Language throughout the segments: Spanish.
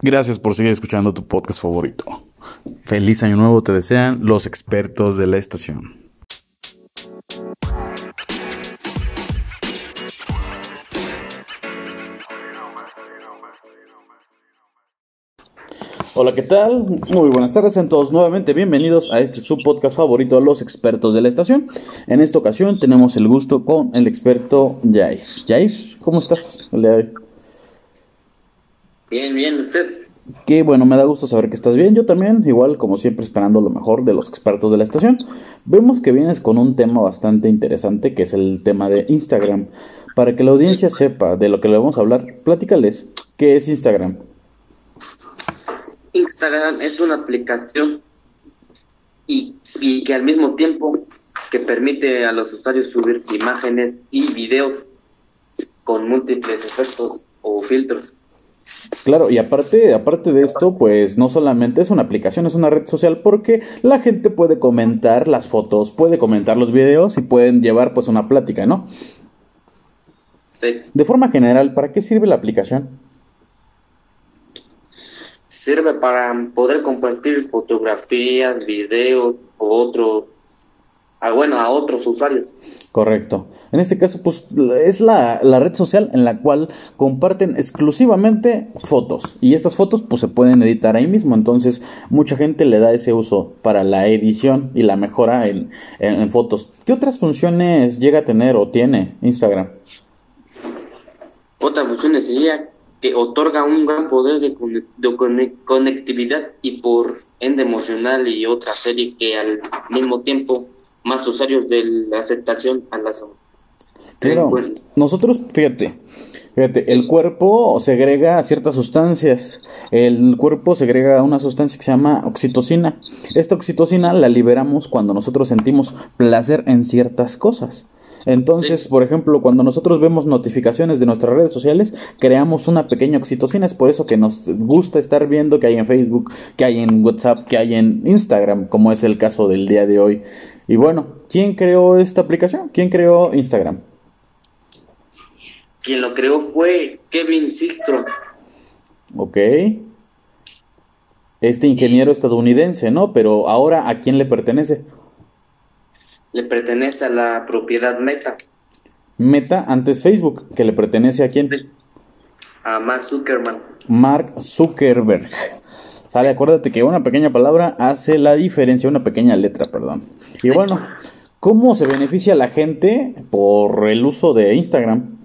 Gracias por seguir escuchando tu podcast favorito. Feliz año nuevo te desean los expertos de la estación. Hola, ¿qué tal? Muy buenas tardes a todos nuevamente. Bienvenidos a este su podcast favorito, Los Expertos de la Estación. En esta ocasión tenemos el gusto con el experto Jair. Jair, ¿cómo estás Bien, bien, ¿usted? Qué bueno, me da gusto saber que estás bien. Yo también, igual como siempre, esperando lo mejor de los expertos de la estación. Vemos que vienes con un tema bastante interesante, que es el tema de Instagram. Para que la audiencia sepa de lo que le vamos a hablar, platícales, ¿qué es Instagram? Instagram es una aplicación y, que al mismo tiempo que permite a los usuarios subir imágenes y videos con múltiples efectos o filtros. Claro, y aparte, aparte de esto, pues no solamente es una aplicación, es una red social porque la gente puede comentar las fotos, puede comentar los videos y pueden llevar pues una plática, ¿no? Sí. De forma general, ¿para qué sirve la aplicación? sirve para poder compartir fotografías, videos o otros, a, bueno, a otros usuarios. Correcto. En este caso, pues es la, la, red social en la cual comparten exclusivamente fotos. Y estas fotos, pues se pueden editar ahí mismo. Entonces, mucha gente le da ese uso para la edición y la mejora en, en fotos. ¿Qué otras funciones llega a tener o tiene Instagram? Otra función sería que otorga un gran poder de, conectividad y por ende emocional y otra serie que al mismo tiempo más usuarios de la aceptación a la Claro, nosotros, fíjate, fíjate, el cuerpo segrega ciertas sustancias. El cuerpo segrega una sustancia que se llama oxitocina. Esta oxitocina la liberamos cuando nosotros sentimos placer en ciertas cosas. Entonces, por ejemplo, cuando nosotros vemos notificaciones de nuestras redes sociales, creamos una pequeña oxitocina. Es por eso que nos gusta estar viendo que hay en Facebook, que hay en WhatsApp, que hay en Instagram, como es el caso del día de hoy. Y bueno, ¿quién creó esta aplicación? ¿Quién creó Instagram? Quien lo creó fue Kevin Systrom. Ok. Este ingeniero estadounidense, ¿no? Pero ahora, ¿a quién le pertenece? le pertenece a la propiedad Meta. Meta antes Facebook, que le pertenece a quién? A Mark Zuckerman. Mark Zuckerberg. Sale, acuérdate que una pequeña palabra hace la diferencia, una pequeña letra, perdón. Y bueno, ¿cómo se beneficia la gente por el uso de Instagram?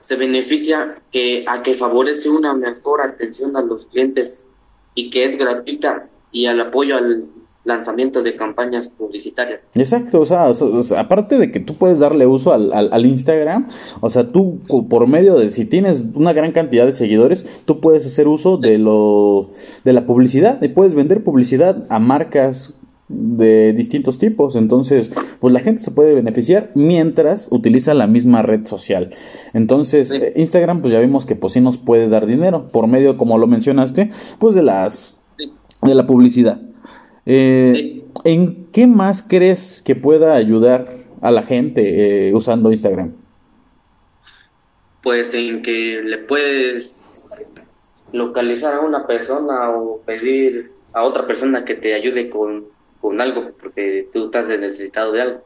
Se beneficia que, a que favorece una mejor atención a los clientes y que es gratuita y al apoyo al lanzamiento de campañas publicitarias. Exacto, o sea, aparte de que tú puedes darle uso al, al, Instagram, o sea, tú por medio de, si tienes una gran cantidad de seguidores, tú puedes hacer uso de, lo, de la publicidad y puedes vender publicidad a marcas de distintos tipos, entonces pues la gente se puede beneficiar mientras utiliza la misma red social. Entonces Instagram pues ya vimos que pues sí nos puede dar dinero por medio como lo mencionaste, pues de las de la publicidad. Eh, ¿En qué más crees que pueda ayudar a la gente eh, usando Instagram? Pues en que le puedes localizar a una persona o pedir a otra persona que te ayude con, con algo, porque tú estás necesitado de algo.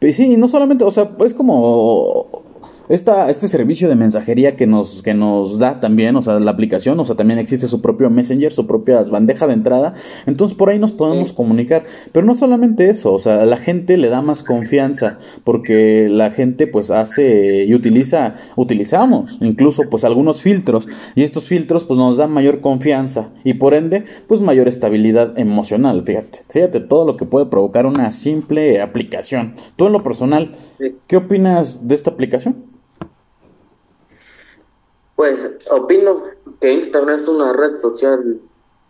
Pues sí, no solamente, o sea, es como esta, este servicio de mensajería que nos, que nos da también, o sea, la aplicación, o sea, también existe su propio Messenger, su propia bandeja de entrada, entonces por ahí nos podemos comunicar, pero no solamente eso, o sea, la gente le da más confianza, porque la gente pues hace y utiliza, utilizamos incluso pues algunos filtros, y estos filtros pues nos dan mayor confianza, y por ende pues mayor estabilidad emocional, fíjate, fíjate todo lo que puede provocar una simple aplicación. Tú en lo personal, ¿qué opinas de esta aplicación? Pues opino que Instagram es una red social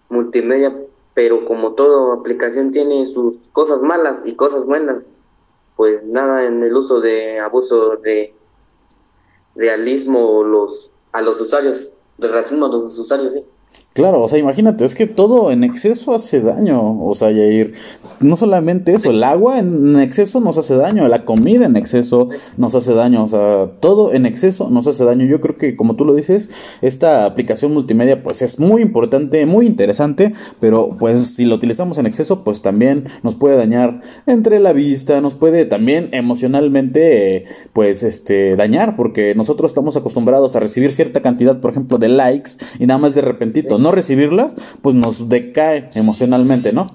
multimedia, pero como toda aplicación tiene sus cosas malas y cosas buenas, pues nada en el uso de abuso de realismo los a los usuarios, de racismo a los usuarios, sí. Claro, o sea, imagínate, es que todo en exceso hace daño, o sea, Yair, no solamente eso, el agua en exceso nos hace daño, la comida en exceso nos hace daño, o sea, todo en exceso nos hace daño. Yo creo que, como tú lo dices, esta aplicación multimedia pues es muy importante, muy interesante, pero pues si lo utilizamos en exceso, pues también nos puede dañar entre la vista, nos puede también emocionalmente, pues, este, dañar, porque nosotros estamos acostumbrados a recibir cierta cantidad, por ejemplo, de likes y nada más de repentito no recibirlas, pues nos decae emocionalmente, ¿no?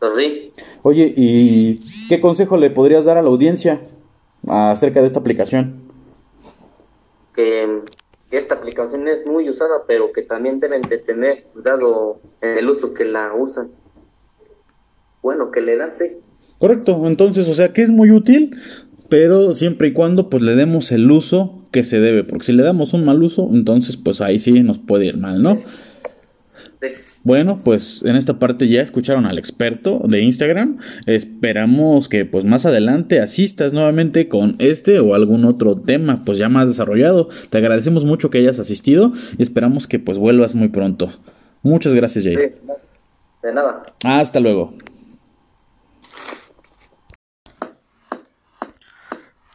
Pues sí. Oye, ¿y qué consejo le podrías dar a la audiencia acerca de esta aplicación? Que, esta aplicación es muy usada, pero que también deben de tener cuidado en el uso que la usan. Bueno, que le dan, sí. Correcto, entonces, o sea, que es muy útil, pero siempre y cuando pues le demos el uso que se debe, porque si le damos un mal uso, entonces pues ahí sí nos puede ir mal, ¿no? Bueno, pues en esta parte ya escucharon al experto de Instagram. Esperamos que pues más adelante asistas nuevamente con este o algún otro tema pues ya más desarrollado. Te agradecemos mucho que hayas asistido y esperamos que pues vuelvas muy pronto. Muchas gracias, Jay. de nada. Hasta luego.